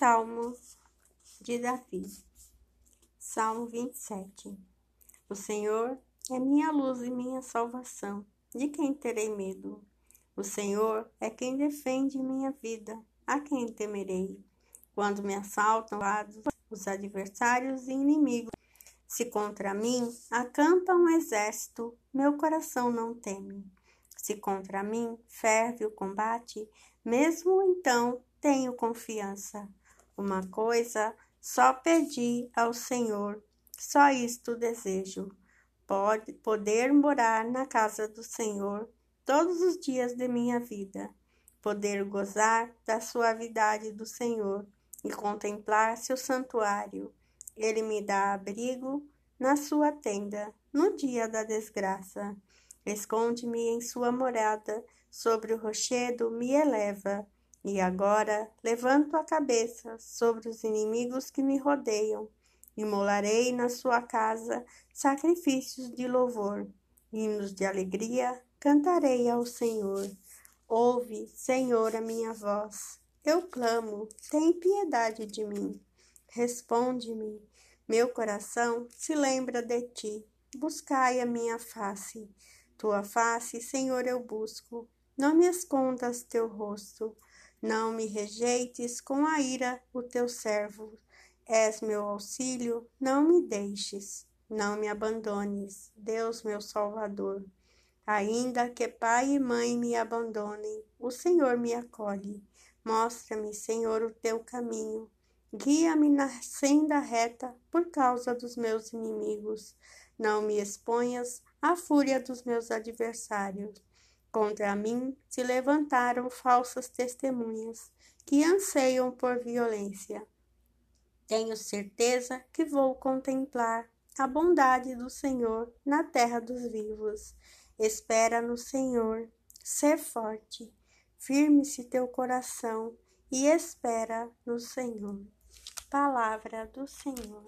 Salmo de Davi, Salmo 27. O Senhor é minha luz e minha salvação. De quem terei medo? O Senhor é quem defende minha vida. A quem temerei? Quando me assaltam os adversários e inimigos, se contra mim acampa um exército, meu coração não teme. Se contra mim ferve o combate, mesmo então tenho confiança. Uma coisa só pedi ao Senhor, só isto desejo: pode poder morar na casa do Senhor todos os dias de minha vida, poder gozar da suavidade do Senhor e contemplar seu santuário. Ele me dá abrigo na sua tenda no dia da desgraça. Esconde-me em sua morada, sobre o rochedo me eleva. E agora levanto a cabeça sobre os inimigos que me rodeiam. Imolarei na sua casa sacrifícios de louvor, hinos de alegria cantarei ao Senhor. Ouve, Senhor, a minha voz. Eu clamo, tem piedade de mim. Responde-me. Meu coração se lembra de ti. Buscai a minha face. Tua face, Senhor, eu busco. Não me escondas teu rosto. Não me rejeites com a ira o teu servo. És meu auxílio, não me deixes, não me abandones, Deus meu Salvador. Ainda que pai e mãe me abandonem, o Senhor me acolhe. Mostra-me, Senhor, o teu caminho. Guia-me na senda reta por causa dos meus inimigos. Não me exponhas à fúria dos meus adversários Contra mim se levantaram falsas testemunhas que anseiam por violência. Tenho certeza que vou contemplar a bondade do Senhor na terra dos vivos. Espera no Senhor, ser forte, firme-se teu coração e espera no Senhor. Palavra do Senhor.